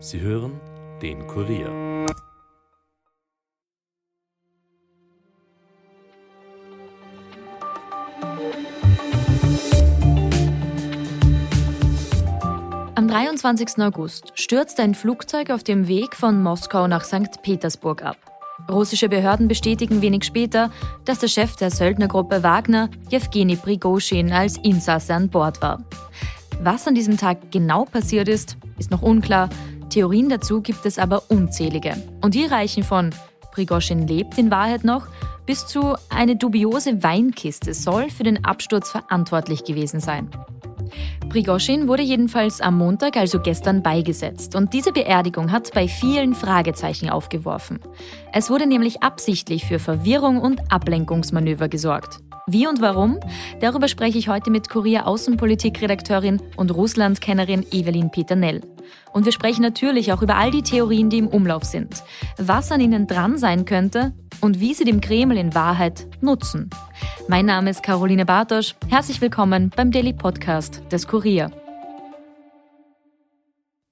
Sie hören den Kurier. Am 23. August stürzt ein Flugzeug auf dem Weg von Moskau nach St. Petersburg ab. Russische Behörden bestätigen wenig später, dass der Chef der Söldnergruppe Wagner, Jewgeni Prigoschin, als Insasse an Bord war. Was an diesem Tag genau passiert ist, ist noch unklar. Theorien dazu gibt es aber unzählige. Und die reichen von Prigoschin lebt in Wahrheit noch bis zu eine dubiose Weinkiste soll für den Absturz verantwortlich gewesen sein. Prigoschin wurde jedenfalls am Montag, also gestern, beigesetzt. Und diese Beerdigung hat bei vielen Fragezeichen aufgeworfen. Es wurde nämlich absichtlich für Verwirrung und Ablenkungsmanöver gesorgt. Wie und warum? Darüber spreche ich heute mit Kurier Außenpolitik-Redakteurin und Russland-Kennerin Evelyn Peternell. Und wir sprechen natürlich auch über all die Theorien, die im Umlauf sind, was an ihnen dran sein könnte und wie sie dem Kreml in Wahrheit nutzen. Mein Name ist Caroline Bartosch. Herzlich willkommen beim Daily Podcast des Kurier.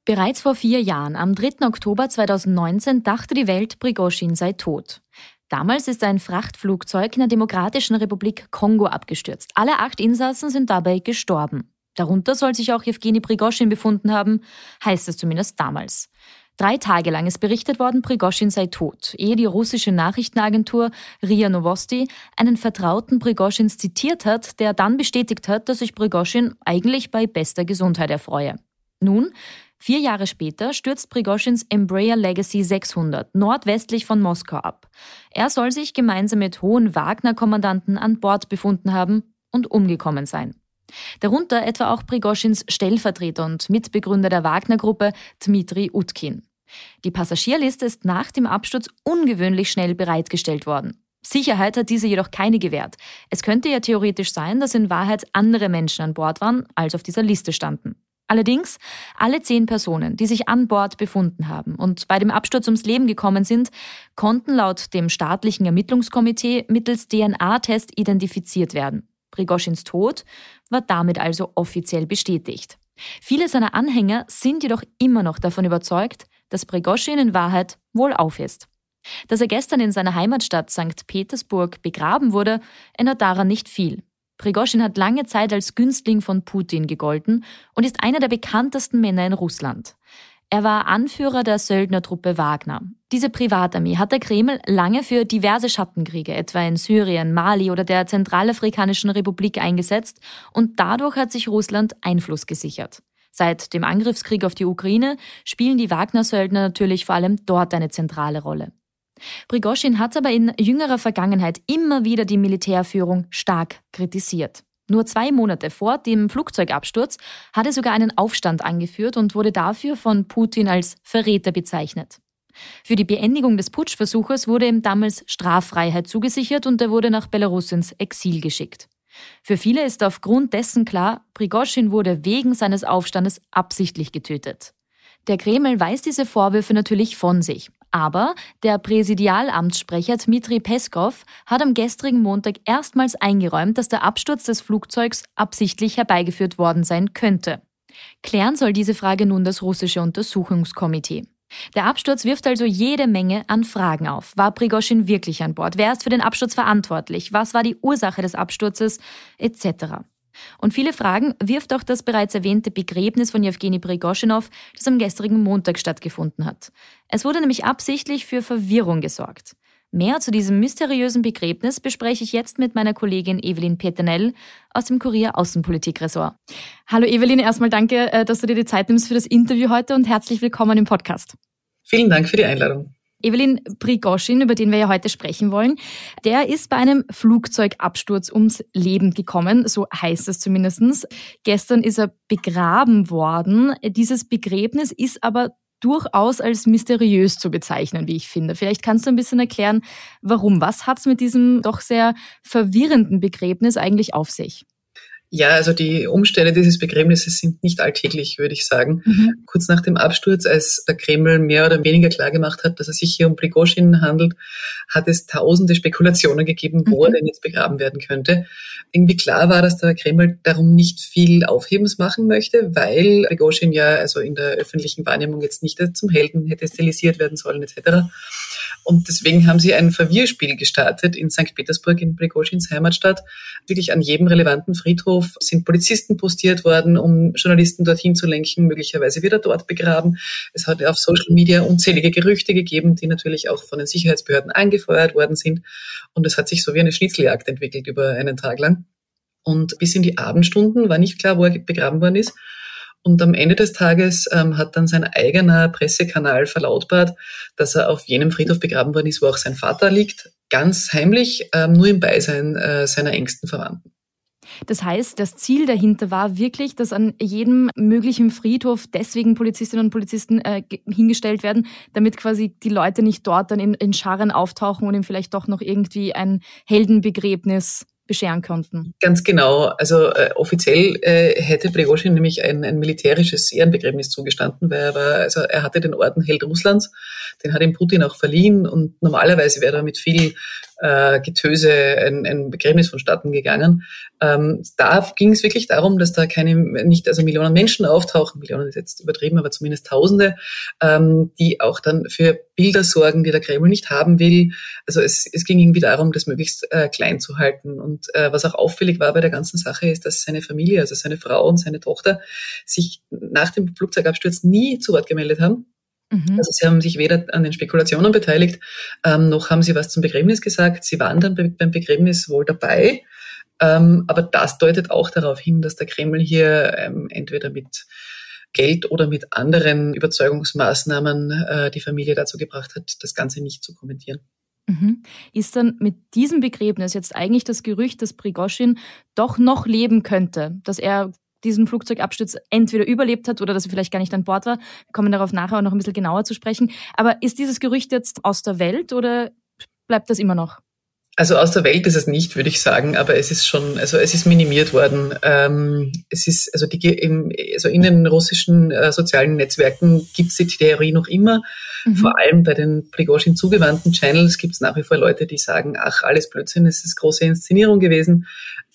Bereits vor vier Jahren, am 3. Oktober 2019, dachte die Welt, Prigoschin sei tot. Damals ist ein Frachtflugzeug in der Demokratischen Republik Kongo abgestürzt. Alle acht Insassen sind dabei gestorben. Darunter soll sich auch Jewgeni Prigoschin befunden haben, heißt es zumindest damals. Drei Tage lang ist berichtet worden, Prigoschin sei tot, ehe die russische Nachrichtenagentur RIA Novosti einen Vertrauten Prigoschins zitiert hat, der dann bestätigt hat, dass sich Prigoschin eigentlich bei bester Gesundheit erfreue. Nun, Vier Jahre später stürzt Prigoschins Embraer Legacy 600 nordwestlich von Moskau ab. Er soll sich gemeinsam mit hohen Wagner-Kommandanten an Bord befunden haben und umgekommen sein. Darunter etwa auch Prigoschins Stellvertreter und Mitbegründer der Wagner-Gruppe Dmitri Utkin. Die Passagierliste ist nach dem Absturz ungewöhnlich schnell bereitgestellt worden. Sicherheit hat diese jedoch keine gewährt. Es könnte ja theoretisch sein, dass in Wahrheit andere Menschen an Bord waren, als auf dieser Liste standen. Allerdings, alle zehn Personen, die sich an Bord befunden haben und bei dem Absturz ums Leben gekommen sind, konnten laut dem staatlichen Ermittlungskomitee mittels DNA-Test identifiziert werden. Prigoschins Tod war damit also offiziell bestätigt. Viele seiner Anhänger sind jedoch immer noch davon überzeugt, dass Prigoschin in Wahrheit wohlauf ist. Dass er gestern in seiner Heimatstadt St. Petersburg begraben wurde, ändert daran nicht viel. Prigoschin hat lange Zeit als Günstling von Putin gegolten und ist einer der bekanntesten Männer in Russland. Er war Anführer der Söldnertruppe Wagner. Diese Privatarmee hat der Kreml lange für diverse Schattenkriege, etwa in Syrien, Mali oder der Zentralafrikanischen Republik eingesetzt und dadurch hat sich Russland Einfluss gesichert. Seit dem Angriffskrieg auf die Ukraine spielen die Wagner-Söldner natürlich vor allem dort eine zentrale Rolle. Prigoschin hat aber in jüngerer Vergangenheit immer wieder die Militärführung stark kritisiert. Nur zwei Monate vor dem Flugzeugabsturz hat er sogar einen Aufstand angeführt und wurde dafür von Putin als Verräter bezeichnet. Für die Beendigung des Putschversuches wurde ihm damals Straffreiheit zugesichert und er wurde nach Belarus ins Exil geschickt. Für viele ist aufgrund dessen klar, Prigoschin wurde wegen seines Aufstandes absichtlich getötet. Der Kreml weist diese Vorwürfe natürlich von sich. Aber der Präsidialamtssprecher Dmitri Peskov hat am gestrigen Montag erstmals eingeräumt, dass der Absturz des Flugzeugs absichtlich herbeigeführt worden sein könnte. Klären soll diese Frage nun das russische Untersuchungskomitee. Der Absturz wirft also jede Menge an Fragen auf. War Prigoschin wirklich an Bord? Wer ist für den Absturz verantwortlich? Was war die Ursache des Absturzes? Etc. Und viele Fragen wirft auch das bereits erwähnte Begräbnis von Jewgeni Prigoschinow, das am gestrigen Montag stattgefunden hat. Es wurde nämlich absichtlich für Verwirrung gesorgt. Mehr zu diesem mysteriösen Begräbnis bespreche ich jetzt mit meiner Kollegin Evelyn Peternell aus dem Kurier Außenpolitik-Ressort. Hallo Evelyn, erstmal danke, äh, dass du dir die Zeit nimmst für das Interview heute und herzlich willkommen im Podcast. Vielen Dank für die Einladung. Evelyn Prigoschin, über den wir ja heute sprechen wollen, der ist bei einem Flugzeugabsturz ums Leben gekommen, so heißt es zumindest. Gestern ist er begraben worden. Dieses Begräbnis ist aber durchaus als mysteriös zu bezeichnen, wie ich finde. Vielleicht kannst du ein bisschen erklären, warum. Was hat es mit diesem doch sehr verwirrenden Begräbnis eigentlich auf sich? Ja, also die Umstände dieses Begräbnisses sind nicht alltäglich, würde ich sagen. Mhm. Kurz nach dem Absturz, als der Kreml mehr oder weniger klar gemacht hat, dass es sich hier um Prigozhin handelt, hat es tausende Spekulationen gegeben, wo mhm. er denn jetzt begraben werden könnte. Irgendwie klar war, dass der Kreml darum nicht viel Aufhebens machen möchte, weil Prigozhin ja also in der öffentlichen Wahrnehmung jetzt nicht zum Helden hätte stilisiert werden sollen etc. Und deswegen haben sie ein Verwirrspiel gestartet in St. Petersburg, in Prigozhins Heimatstadt. Wirklich an jedem relevanten Friedhof sind Polizisten postiert worden, um Journalisten dorthin zu lenken. Möglicherweise wird dort begraben. Es hat auf Social Media unzählige Gerüchte gegeben, die natürlich auch von den Sicherheitsbehörden angefeuert worden sind. Und es hat sich so wie eine Schnitzeljagd entwickelt über einen Tag lang. Und bis in die Abendstunden war nicht klar, wo er begraben worden ist. Und am Ende des Tages ähm, hat dann sein eigener Pressekanal verlautbart, dass er auf jenem Friedhof begraben worden ist, wo auch sein Vater liegt, ganz heimlich, ähm, nur im Beisein äh, seiner engsten Verwandten. Das heißt, das Ziel dahinter war wirklich, dass an jedem möglichen Friedhof deswegen Polizistinnen und Polizisten äh, hingestellt werden, damit quasi die Leute nicht dort dann in, in Scharen auftauchen und ihm vielleicht doch noch irgendwie ein Heldenbegräbnis bescheren konnten. Ganz genau. Also äh, offiziell äh, hätte Prigozhin nämlich ein, ein militärisches Ehrenbegräbnis zugestanden, weil er war, also er hatte den Orden Held Russlands, den hat ihm Putin auch verliehen und normalerweise wäre er mit viel äh, Getöse ein, ein Begräbnis vonstatten gegangen. Ähm, da ging es wirklich darum, dass da keine, nicht also Millionen Menschen auftauchen, Millionen ist jetzt übertrieben, aber zumindest Tausende, ähm, die auch dann für Bilder sorgen, die der Kreml nicht haben will. Also es, es ging irgendwie darum, das möglichst äh, klein zu halten. Und äh, was auch auffällig war bei der ganzen Sache, ist, dass seine Familie, also seine Frau und seine Tochter, sich nach dem Flugzeugabsturz nie zu Wort gemeldet haben Mhm. Also sie haben sich weder an den Spekulationen beteiligt, ähm, noch haben sie was zum Begräbnis gesagt. Sie waren dann beim Begräbnis wohl dabei. Ähm, aber das deutet auch darauf hin, dass der Kreml hier ähm, entweder mit Geld oder mit anderen Überzeugungsmaßnahmen äh, die Familie dazu gebracht hat, das Ganze nicht zu kommentieren. Mhm. Ist dann mit diesem Begräbnis jetzt eigentlich das Gerücht, dass Prigoschin doch noch leben könnte, dass er diesen Flugzeugabsturz entweder überlebt hat oder dass er vielleicht gar nicht an Bord war. Wir kommen darauf nachher auch noch ein bisschen genauer zu sprechen. Aber ist dieses Gerücht jetzt aus der Welt oder bleibt das immer noch? Also aus der Welt ist es nicht, würde ich sagen, aber es ist schon, also es ist minimiert worden. Ähm, es ist, also, die, im, also in den russischen äh, sozialen Netzwerken gibt es die Theorie noch immer. Mhm. Vor allem bei den Prigozhin zugewandten Channels gibt es nach wie vor Leute, die sagen, ach, alles Blödsinn, es ist große Inszenierung gewesen.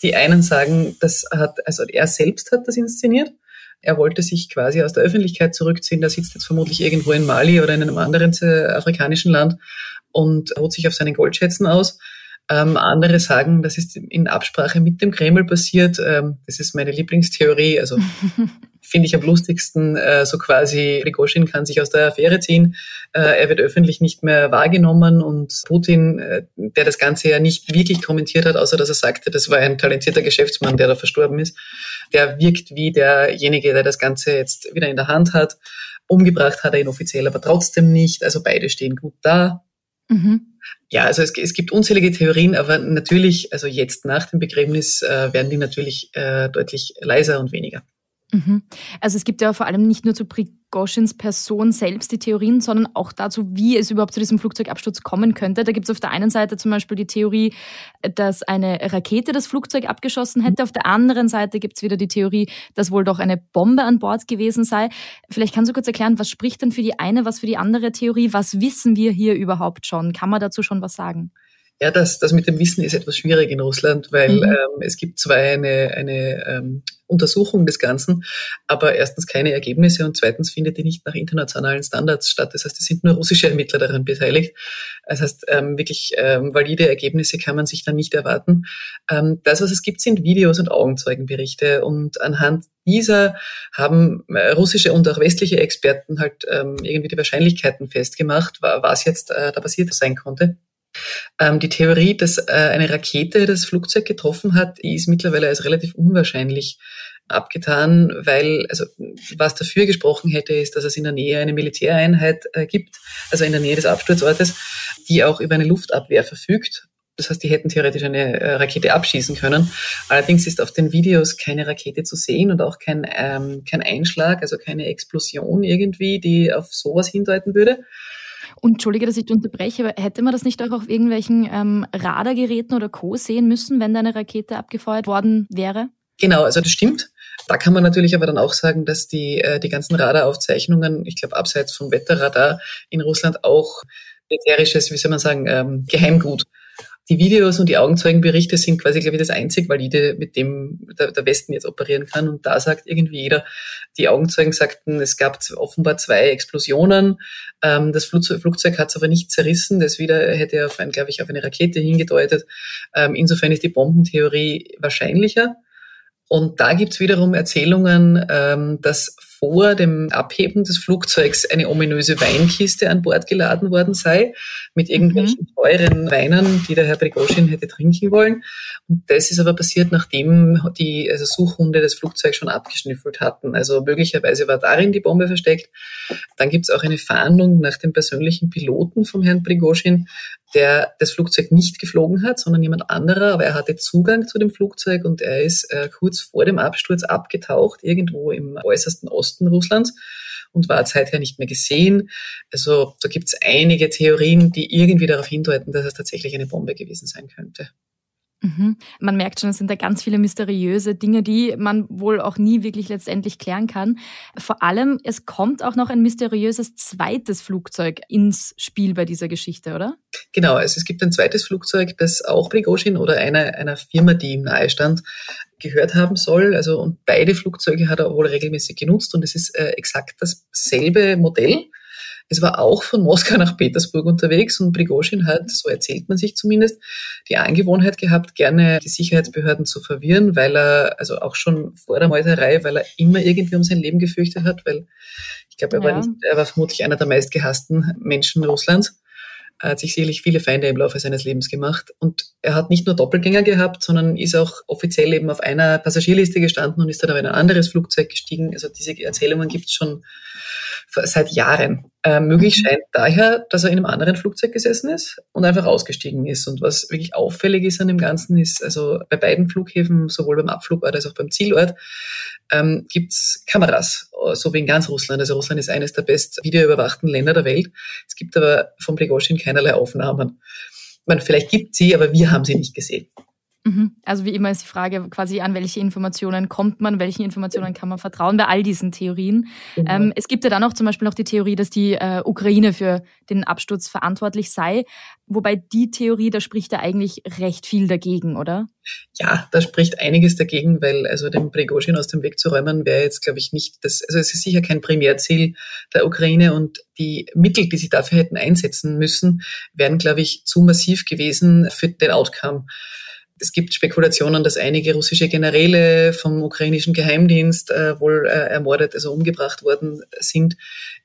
Die einen sagen, das hat, also er selbst hat das inszeniert. Er wollte sich quasi aus der Öffentlichkeit zurückziehen. Der sitzt jetzt vermutlich irgendwo in Mali oder in einem anderen äh, afrikanischen Land und ruht sich auf seinen Goldschätzen aus. Ähm, andere sagen, das ist in Absprache mit dem Kreml passiert. Ähm, das ist meine Lieblingstheorie. Also finde ich am lustigsten, äh, so quasi Prigozhin kann sich aus der Affäre ziehen. Äh, er wird öffentlich nicht mehr wahrgenommen und Putin, äh, der das Ganze ja nicht wirklich kommentiert hat, außer dass er sagte, das war ein talentierter Geschäftsmann, der da verstorben ist, der wirkt wie derjenige, der das Ganze jetzt wieder in der Hand hat. Umgebracht hat er ihn offiziell, aber trotzdem nicht. Also beide stehen gut da. Mhm. Ja, also es, es, gibt unzählige Theorien, aber natürlich, also jetzt nach dem Begräbnis äh, werden die natürlich äh, deutlich leiser und weniger. Mhm. Also es gibt ja vor allem nicht nur zu Prigoschins Person selbst die Theorien, sondern auch dazu, wie es überhaupt zu diesem Flugzeugabsturz kommen könnte. Da gibt es auf der einen Seite zum Beispiel die Theorie, dass eine Rakete das Flugzeug abgeschossen hätte. Auf der anderen Seite gibt es wieder die Theorie, dass wohl doch eine Bombe an Bord gewesen sei. Vielleicht kannst du kurz erklären, was spricht denn für die eine, was für die andere Theorie? Was wissen wir hier überhaupt schon? Kann man dazu schon was sagen? Ja, das, das mit dem Wissen ist etwas schwierig in Russland, weil mhm. ähm, es gibt zwar eine, eine ähm, Untersuchung des Ganzen, aber erstens keine Ergebnisse und zweitens findet die nicht nach internationalen Standards statt. Das heißt, es sind nur russische Ermittler daran beteiligt. Das heißt, ähm, wirklich ähm, valide Ergebnisse kann man sich dann nicht erwarten. Ähm, das, was es gibt, sind Videos und Augenzeugenberichte und anhand dieser haben äh, russische und auch westliche Experten halt ähm, irgendwie die Wahrscheinlichkeiten festgemacht, was jetzt äh, da passiert sein konnte. Ähm, die Theorie, dass äh, eine Rakete das Flugzeug getroffen hat, ist mittlerweile als relativ unwahrscheinlich abgetan, weil also was dafür gesprochen hätte, ist, dass es in der Nähe eine Militäreinheit äh, gibt, also in der Nähe des Absturzortes, die auch über eine Luftabwehr verfügt. Das heißt, die hätten theoretisch eine äh, Rakete abschießen können. Allerdings ist auf den Videos keine Rakete zu sehen und auch kein, ähm, kein Einschlag, also keine Explosion irgendwie, die auf sowas hindeuten würde. Und entschuldige, dass ich dich unterbreche, aber hätte man das nicht auch auf irgendwelchen ähm, Radargeräten oder Co. sehen müssen, wenn da eine Rakete abgefeuert worden wäre? Genau, also das stimmt. Da kann man natürlich aber dann auch sagen, dass die, äh, die ganzen Radaraufzeichnungen, ich glaube, abseits vom Wetterradar in Russland auch militärisches, wie soll man sagen, ähm, Geheimgut die Videos und die Augenzeugenberichte sind quasi, glaube ich, das einzig valide, mit dem der, Westen jetzt operieren kann. Und da sagt irgendwie jeder, die Augenzeugen sagten, es gab offenbar zwei Explosionen. Ähm, das Flugzeug, hat es aber nicht zerrissen. Das wieder hätte auf ein, glaube ich, auf eine Rakete hingedeutet. Ähm, insofern ist die Bombentheorie wahrscheinlicher. Und da gibt's wiederum Erzählungen, ähm, dass vor dem Abheben des Flugzeugs eine ominöse Weinkiste an Bord geladen worden sei, mit irgendwelchen mhm. teuren Weinen, die der Herr Prigozhin hätte trinken wollen. Und das ist aber passiert, nachdem die also Suchhunde das Flugzeug schon abgeschnüffelt hatten. Also möglicherweise war darin die Bombe versteckt. Dann gibt's auch eine Fahndung nach dem persönlichen Piloten vom Herrn Prigozhin, der das Flugzeug nicht geflogen hat, sondern jemand anderer, aber er hatte Zugang zu dem Flugzeug und er ist äh, kurz vor dem Absturz abgetaucht, irgendwo im äußersten Osten Russlands und war seither nicht mehr gesehen. Also da gibt es einige Theorien, die irgendwie darauf hindeuten, dass es tatsächlich eine Bombe gewesen sein könnte. Mhm. Man merkt schon, es sind da ganz viele mysteriöse Dinge, die man wohl auch nie wirklich letztendlich klären kann. Vor allem, es kommt auch noch ein mysteriöses zweites Flugzeug ins Spiel bei dieser Geschichte, oder? Genau, also es gibt ein zweites Flugzeug, das auch Prigozhin oder einer, einer Firma, die ihm nahe stand, gehört haben soll. Also und beide Flugzeuge hat er wohl regelmäßig genutzt und es ist äh, exakt dasselbe Modell. Es war auch von Moskau nach Petersburg unterwegs und Prigozhin hat, so erzählt man sich zumindest, die Angewohnheit gehabt, gerne die Sicherheitsbehörden zu verwirren, weil er, also auch schon vor der Meuterei, weil er immer irgendwie um sein Leben gefürchtet hat, weil ich glaube, er, ja. war nicht, er war vermutlich einer der meistgehassten Menschen Russlands. Er hat sich sicherlich viele Feinde im Laufe seines Lebens gemacht. Und er hat nicht nur Doppelgänger gehabt, sondern ist auch offiziell eben auf einer Passagierliste gestanden und ist dann auf ein anderes Flugzeug gestiegen. Also diese Erzählungen gibt es schon seit Jahren. Äh, möglich mhm. scheint daher, dass er in einem anderen Flugzeug gesessen ist und einfach ausgestiegen ist. Und was wirklich auffällig ist an dem Ganzen ist, also bei beiden Flughäfen, sowohl beim Abflugort als auch beim Zielort, ähm, gibt's Kameras, so wie in ganz Russland. Also Russland ist eines der best videoüberwachten Länder der Welt. Es gibt aber von Prigozhin keinerlei Aufnahmen. Man, vielleicht gibt sie, aber wir haben sie nicht gesehen. Mhm. Also wie immer ist die Frage quasi, an welche Informationen kommt man, welchen Informationen kann man vertrauen bei all diesen Theorien. Mhm. Ähm, es gibt ja dann auch zum Beispiel noch die Theorie, dass die äh, Ukraine für den Absturz verantwortlich sei. Wobei die Theorie, da spricht ja eigentlich recht viel dagegen, oder? Ja, da spricht einiges dagegen, weil also den Prigozhin aus dem Weg zu räumen wäre jetzt, glaube ich, nicht das, also es ist sicher kein Primärziel der Ukraine und die Mittel, die sie dafür hätten einsetzen müssen, wären, glaube ich, zu massiv gewesen für den Outcome. Es gibt Spekulationen, dass einige russische Generäle vom ukrainischen Geheimdienst äh, wohl äh, ermordet, also umgebracht worden sind.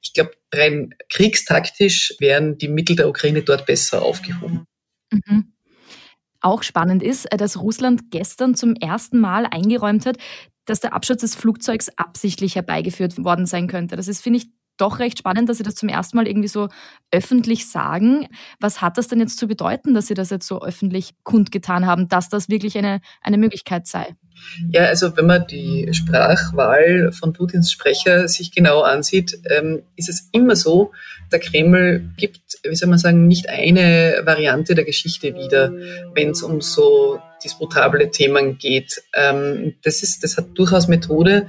Ich glaube, rein kriegstaktisch wären die Mittel der Ukraine dort besser aufgehoben. Mhm. Auch spannend ist, äh, dass Russland gestern zum ersten Mal eingeräumt hat, dass der Absturz des Flugzeugs absichtlich herbeigeführt worden sein könnte. Das ist, finde ich, doch recht spannend, dass Sie das zum ersten Mal irgendwie so öffentlich sagen. Was hat das denn jetzt zu bedeuten, dass Sie das jetzt so öffentlich kundgetan haben, dass das wirklich eine, eine Möglichkeit sei? Ja, also wenn man die Sprachwahl von Putins Sprecher sich genau ansieht, ähm, ist es immer so, der Kreml gibt, wie soll man sagen, nicht eine Variante der Geschichte wieder, wenn es um so disputable Themen geht. Ähm, das, ist, das hat durchaus Methode.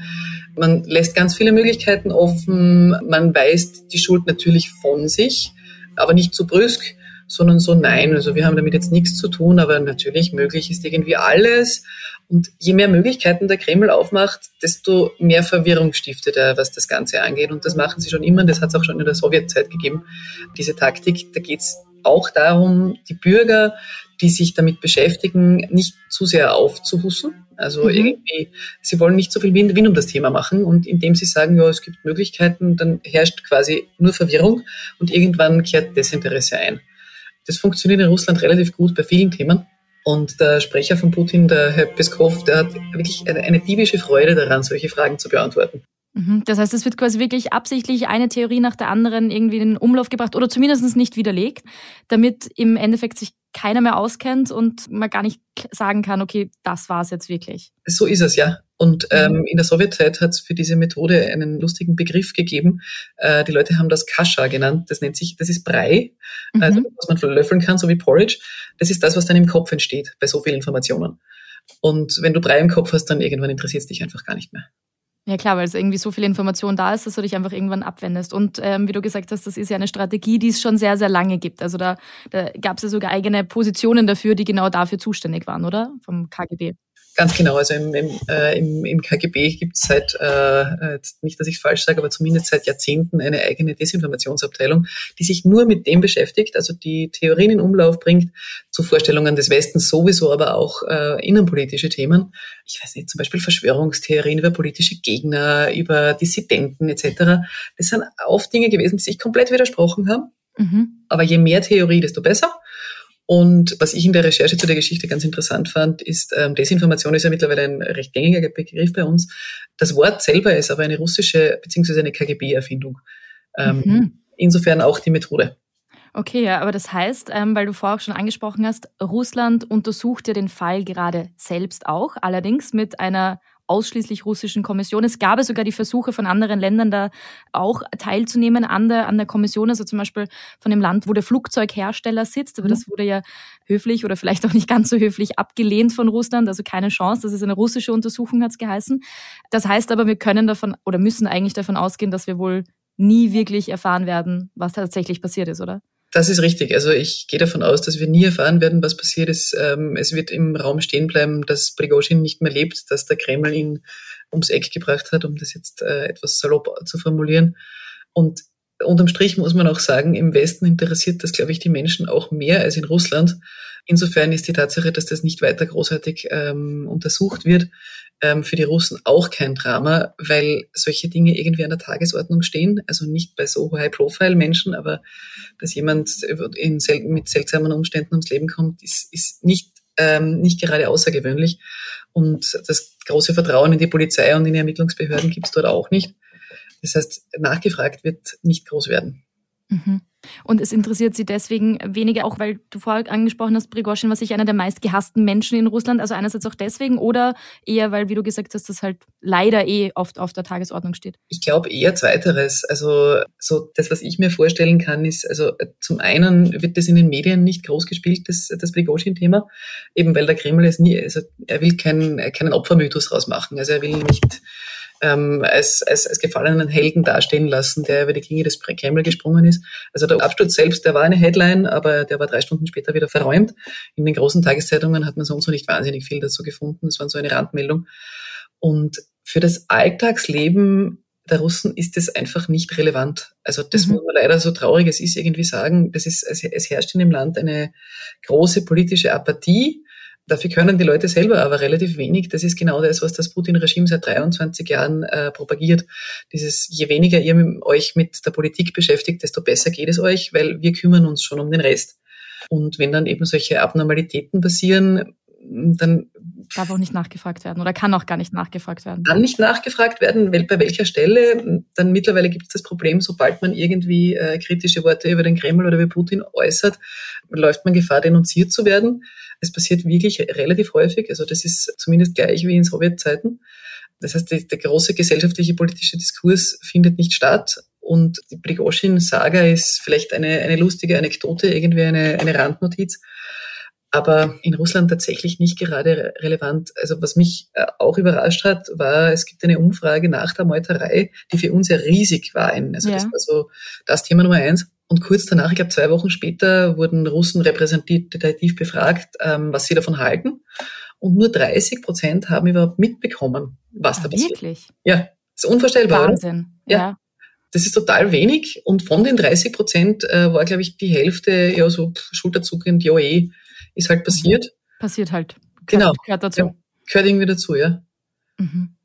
Man lässt ganz viele Möglichkeiten offen. Man weist die Schuld natürlich von sich, aber nicht zu brüsk, sondern so nein. Also wir haben damit jetzt nichts zu tun, aber natürlich möglich ist irgendwie alles. Und je mehr Möglichkeiten der Kreml aufmacht, desto mehr Verwirrung stiftet er, was das Ganze angeht. Und das machen sie schon immer. Und das hat es auch schon in der Sowjetzeit gegeben, diese Taktik. Da geht es auch darum, die Bürger, die sich damit beschäftigen, nicht zu sehr aufzuhussen. Also mhm. irgendwie, sie wollen nicht so viel Wind, Wind um das Thema machen. Und indem sie sagen, ja, es gibt Möglichkeiten, dann herrscht quasi nur Verwirrung und irgendwann kehrt Desinteresse ein. Das funktioniert in Russland relativ gut bei vielen Themen. Und der Sprecher von Putin, der Herr Peskov, der hat wirklich eine, eine diebische Freude daran, solche Fragen zu beantworten. Mhm. Das heißt, es wird quasi wirklich absichtlich eine Theorie nach der anderen irgendwie in den Umlauf gebracht oder zumindest nicht widerlegt, damit im Endeffekt sich keiner mehr auskennt und man gar nicht sagen kann, okay, das war es jetzt wirklich. So ist es, ja. Und mhm. ähm, in der Sowjetzeit hat es für diese Methode einen lustigen Begriff gegeben. Äh, die Leute haben das Kascha genannt. Das nennt sich, das ist Brei, mhm. also, was man löffeln kann, so wie Porridge. Das ist das, was dann im Kopf entsteht bei so vielen Informationen. Und wenn du Brei im Kopf hast, dann irgendwann interessiert es dich einfach gar nicht mehr. Ja klar, weil es irgendwie so viel Information da ist, dass du dich einfach irgendwann abwendest. Und ähm, wie du gesagt hast, das ist ja eine Strategie, die es schon sehr, sehr lange gibt. Also da, da gab es ja sogar eigene Positionen dafür, die genau dafür zuständig waren, oder? Vom KGB. Ganz genau, also im, im, äh, im, im KGB gibt es seit, äh, nicht, dass ich falsch sage, aber zumindest seit Jahrzehnten eine eigene Desinformationsabteilung, die sich nur mit dem beschäftigt, also die Theorien in Umlauf bringt, zu Vorstellungen des Westens sowieso, aber auch äh, innenpolitische Themen. Ich weiß nicht, zum Beispiel Verschwörungstheorien über politische Gegner, über Dissidenten etc. Das sind oft Dinge gewesen, die sich komplett widersprochen haben. Mhm. Aber je mehr Theorie, desto besser. Und was ich in der Recherche zu der Geschichte ganz interessant fand, ist, ähm, Desinformation ist ja mittlerweile ein recht gängiger Begriff bei uns. Das Wort selber ist aber eine russische bzw. eine KGB-Erfindung. Ähm, mhm. Insofern auch die Methode. Okay, ja, aber das heißt, ähm, weil du vorher auch schon angesprochen hast, Russland untersucht ja den Fall gerade selbst auch, allerdings mit einer ausschließlich russischen Kommission. Es gab sogar die Versuche von anderen Ländern da auch teilzunehmen an der, an der Kommission, also zum Beispiel von dem Land, wo der Flugzeughersteller sitzt. Aber mhm. das wurde ja höflich oder vielleicht auch nicht ganz so höflich abgelehnt von Russland, also keine Chance. Das ist eine russische Untersuchung, hat es geheißen. Das heißt aber, wir können davon oder müssen eigentlich davon ausgehen, dass wir wohl nie wirklich erfahren werden, was tatsächlich passiert ist, oder? Das ist richtig. Also ich gehe davon aus, dass wir nie erfahren werden, was passiert ist. Ähm, es wird im Raum stehen bleiben, dass Prigozhin nicht mehr lebt, dass der Kreml ihn ums Eck gebracht hat, um das jetzt äh, etwas salopp zu formulieren. Und unterm Strich muss man auch sagen, im Westen interessiert das, glaube ich, die Menschen auch mehr als in Russland. Insofern ist die Tatsache, dass das nicht weiter großartig ähm, untersucht wird, ähm, für die Russen auch kein Drama, weil solche Dinge irgendwie an der Tagesordnung stehen. Also nicht bei so High-Profile-Menschen, aber dass jemand sel mit seltsamen Umständen ums Leben kommt, ist, ist nicht, ähm, nicht gerade außergewöhnlich. Und das große Vertrauen in die Polizei und in die Ermittlungsbehörden gibt es dort auch nicht. Das heißt, nachgefragt wird nicht groß werden. Mhm. Und es interessiert Sie deswegen weniger, auch weil du vorher angesprochen hast, Prigozhin war sicher einer der meistgehassten Menschen in Russland, also einerseits auch deswegen oder eher, weil, wie du gesagt hast, das halt leider eh oft auf der Tagesordnung steht? Ich glaube eher zweiteres. Also so das, was ich mir vorstellen kann, ist, also zum einen wird das in den Medien nicht groß gespielt, das, das Prigozhin-Thema, eben weil der Kreml es nie, also er will keinen, keinen Opfermythos rausmachen, also er will nicht ähm, als, als, als gefallenen Helden dastehen lassen, der über die Klinge des Kreml gesprungen ist. Also der Absturz selbst, der war eine Headline, aber der war drei Stunden später wieder verräumt. In den großen Tageszeitungen hat man sonst noch nicht wahnsinnig viel dazu gefunden. Das war so eine Randmeldung. Und für das Alltagsleben der Russen ist das einfach nicht relevant. Also das mhm. muss man leider so traurig es ist irgendwie sagen. Das ist, es, es herrscht in dem Land eine große politische Apathie. Dafür können die Leute selber aber relativ wenig. Das ist genau das, was das Putin-Regime seit 23 Jahren äh, propagiert. Dieses, je weniger ihr euch mit der Politik beschäftigt, desto besser geht es euch, weil wir kümmern uns schon um den Rest. Und wenn dann eben solche Abnormalitäten passieren, dann darf auch nicht nachgefragt werden oder kann auch gar nicht nachgefragt werden. Kann nicht nachgefragt werden, bei welcher Stelle. Dann mittlerweile gibt es das Problem, sobald man irgendwie äh, kritische Worte über den Kreml oder über Putin äußert, läuft man Gefahr, denunziert zu werden. Es passiert wirklich relativ häufig. Also das ist zumindest gleich wie in Sowjetzeiten. Das heißt, die, der große gesellschaftliche politische Diskurs findet nicht statt. Und die Prigozhin-Saga ist vielleicht eine, eine lustige Anekdote, irgendwie eine, eine Randnotiz aber in Russland tatsächlich nicht gerade relevant. Also was mich äh, auch überrascht hat, war, es gibt eine Umfrage nach der Meuterei, die für uns ja riesig war. Also ja. das war so das Thema Nummer eins. Und kurz danach, ich glaube zwei Wochen später, wurden Russen repräsentativ befragt, ähm, was sie davon halten. Und nur 30 Prozent haben überhaupt mitbekommen, was ah, da passiert. Wirklich? Ja, das ist unvorstellbar. Wahnsinn. Ja. ja. Das ist total wenig. Und von den 30 Prozent äh, war, glaube ich, die Hälfte ja so schulterzuckend, ja eh, ist halt passiert. Passiert halt. Gehört, genau. Gehört dazu. Ja, gehört irgendwie dazu, ja. Mhm.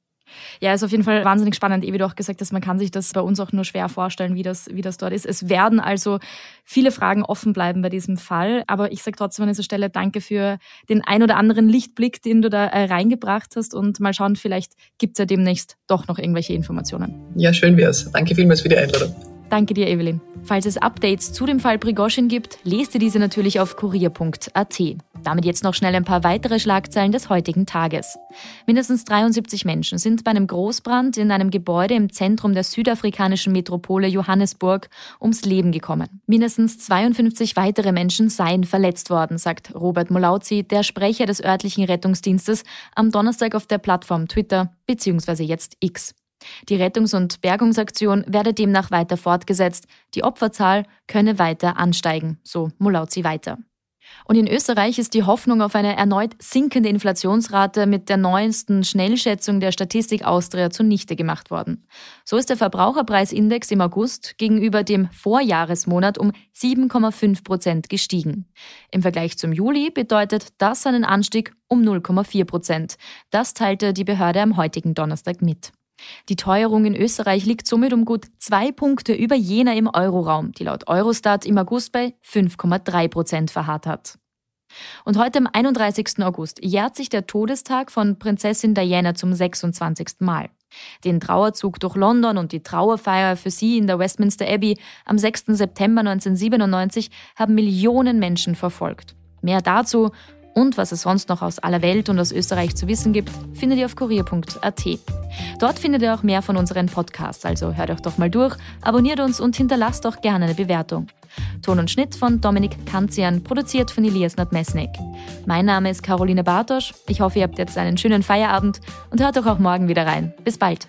Ja, ist auf jeden Fall wahnsinnig spannend, wie du auch gesagt hast, man kann sich das bei uns auch nur schwer vorstellen, wie das, wie das dort ist. Es werden also viele Fragen offen bleiben bei diesem Fall, aber ich sage trotzdem an dieser Stelle danke für den ein oder anderen Lichtblick, den du da äh, reingebracht hast und mal schauen, vielleicht gibt es ja demnächst doch noch irgendwelche Informationen. Ja, schön wär's. Danke vielmals für die Einladung. Danke dir, Evelyn. Falls es Updates zu dem Fall Prigozhin gibt, lest ihr diese natürlich auf kurier.at. Damit jetzt noch schnell ein paar weitere Schlagzeilen des heutigen Tages. Mindestens 73 Menschen sind bei einem Großbrand in einem Gebäude im Zentrum der südafrikanischen Metropole Johannesburg ums Leben gekommen. Mindestens 52 weitere Menschen seien verletzt worden, sagt Robert Molauzi, der Sprecher des örtlichen Rettungsdienstes, am Donnerstag auf der Plattform Twitter bzw. jetzt X. Die Rettungs- und Bergungsaktion werde demnach weiter fortgesetzt. Die Opferzahl könne weiter ansteigen, so Molauzi weiter. Und in Österreich ist die Hoffnung auf eine erneut sinkende Inflationsrate mit der neuesten Schnellschätzung der Statistik Austria zunichte gemacht worden. So ist der Verbraucherpreisindex im August gegenüber dem Vorjahresmonat um 7,5 Prozent gestiegen. Im Vergleich zum Juli bedeutet das einen Anstieg um 0,4 Prozent. Das teilte die Behörde am heutigen Donnerstag mit. Die Teuerung in Österreich liegt somit um gut zwei Punkte über jener im Euroraum, die laut Eurostat im August bei 5,3 Prozent verharrt hat. Und heute am 31. August jährt sich der Todestag von Prinzessin Diana zum 26. Mal. Den Trauerzug durch London und die Trauerfeier für sie in der Westminster Abbey am 6. September 1997 haben Millionen Menschen verfolgt. Mehr dazu und was es sonst noch aus aller Welt und aus Österreich zu wissen gibt, findet ihr auf kurier.at. Dort findet ihr auch mehr von unseren Podcasts, also hört euch doch mal durch, abonniert uns und hinterlasst auch gerne eine Bewertung. Ton und Schnitt von Dominik Kanzian, produziert von Elias Nadmesnik. Mein Name ist Caroline Bartosch. Ich hoffe, ihr habt jetzt einen schönen Feierabend und hört doch auch morgen wieder rein. Bis bald.